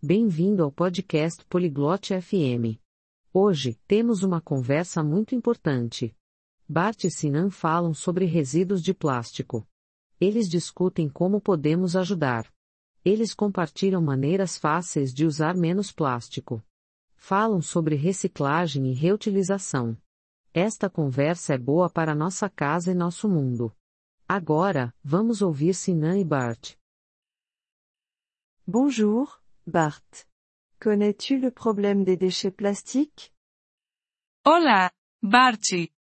Bem-vindo ao podcast Poliglote FM. Hoje, temos uma conversa muito importante. Bart e Sinan falam sobre resíduos de plástico. Eles discutem como podemos ajudar. Eles compartilham maneiras fáceis de usar menos plástico. Falam sobre reciclagem e reutilização. Esta conversa é boa para nossa casa e nosso mundo. Agora, vamos ouvir Sinan e Bart. Bonjour, Bart. Connais-tu le problème des déchets plastiques? Olá, Bart.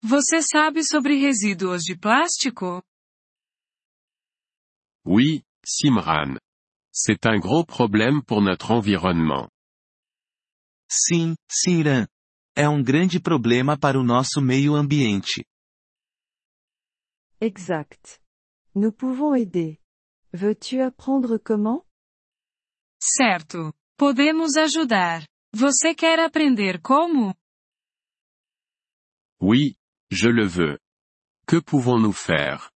Você sabe sobre resíduos de plástico? Oui, Simran. C'est un gros problème pour notre environnement. Sim, Simran. É um grande problema para o nosso meio ambiente. Exact. Nous pouvons aider. Veux-tu apprendre comment? Certo. Podemos ajudar. Você quer aprender como? Oui, je le veux. Que pouvons-nous faire?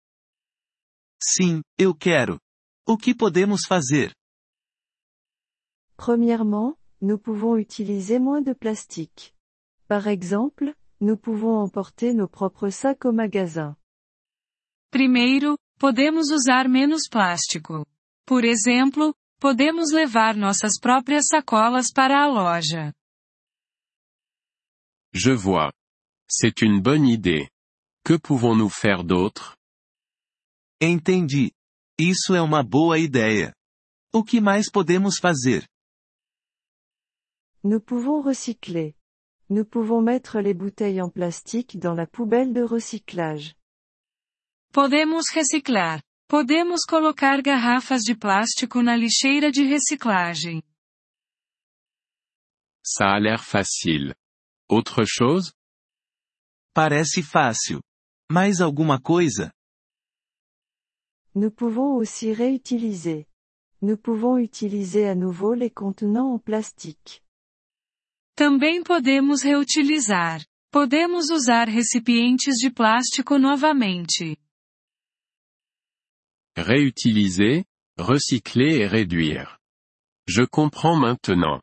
Sim, eu quero. O que podemos fazer? Premièrement, nous pouvons utiliser moins de plastique. Par exemple, nous pouvons emporter nos propres sacs au magasin. Primeiro, podemos usar menos plástico. Por exemplo, podemos levar nossas próprias sacolas para a loja. Je vois. C'est une bonne idée. Que pouvons-nous faire d'autre? Entendi. Isso é uma boa ideia. O que mais podemos fazer? Nous pouvons recycler. Nous pouvons mettre les bouteilles en plastique dans la poubelle de recyclage. Podemos reciclar. Podemos colocar garrafas de plástico na lixeira de reciclagem. Ça a l'air facile. Autre chose? Parece fácil. Mais alguma coisa? Nous pouvons aussi réutiliser. Nous pouvons utiliser à nouveau les contenants en plastique. Também podemos reutilizar. Podemos usar recipientes de plástico novamente. Réutiliser, recycler et réduire. Je comprends maintenant.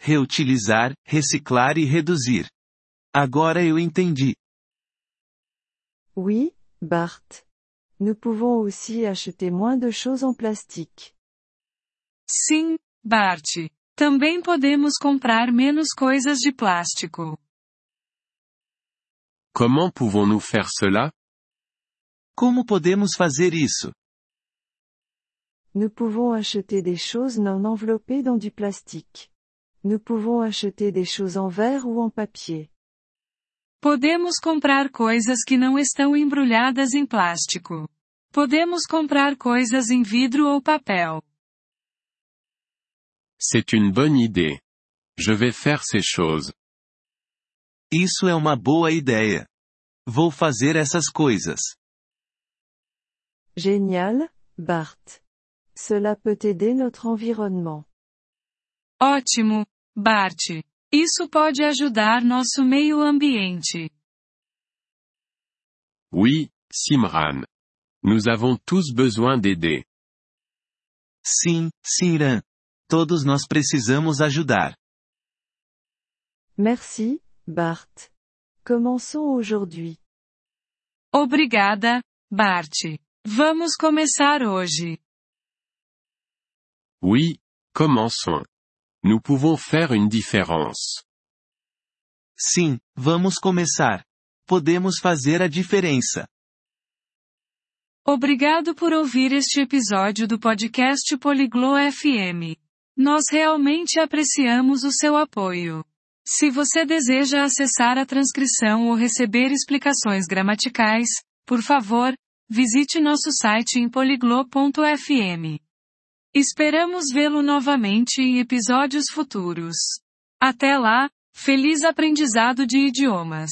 Reutilizar, reciclar e reduzir. Agora eu entendi. Oui, Bart. Nous pouvons aussi acheter moins de choses en plastique. Sim, Bart. Também podemos comprar menos coisas de plástico. Comment pouvons-nous faire cela? Como podemos fazer isso? Nous pouvons acheter des choses non enveloppées dans du plastique. Nous pouvons acheter des choses en verre ou en papier. Podemos comprar coisas que não estão embrulhadas em plástico. Podemos comprar coisas em vidro ou papel. C'est une bonne idée. Je vais faire ces choses. Isso é uma boa ideia. Vou fazer essas coisas. Génial, Bart. Cela peut aider notre environnement. Ótimo, Bart. Isso pode ajudar nosso meio ambiente. Oui, Simran. Nous avons tous besoin d'aider. Sim, Simran. Todos nós precisamos ajudar. Merci, Bart. Commençons aujourd'hui. Obrigada, Bart. Vamos começar hoje. Oui, commençons. Nous pouvons faire une différence. Sim, vamos começar. Podemos fazer a diferença. Obrigado por ouvir este episódio do podcast Poliglo FM. Nós realmente apreciamos o seu apoio. Se você deseja acessar a transcrição ou receber explicações gramaticais, por favor, visite nosso site em poliglo.fm. Esperamos vê-lo novamente em episódios futuros. Até lá, feliz aprendizado de idiomas!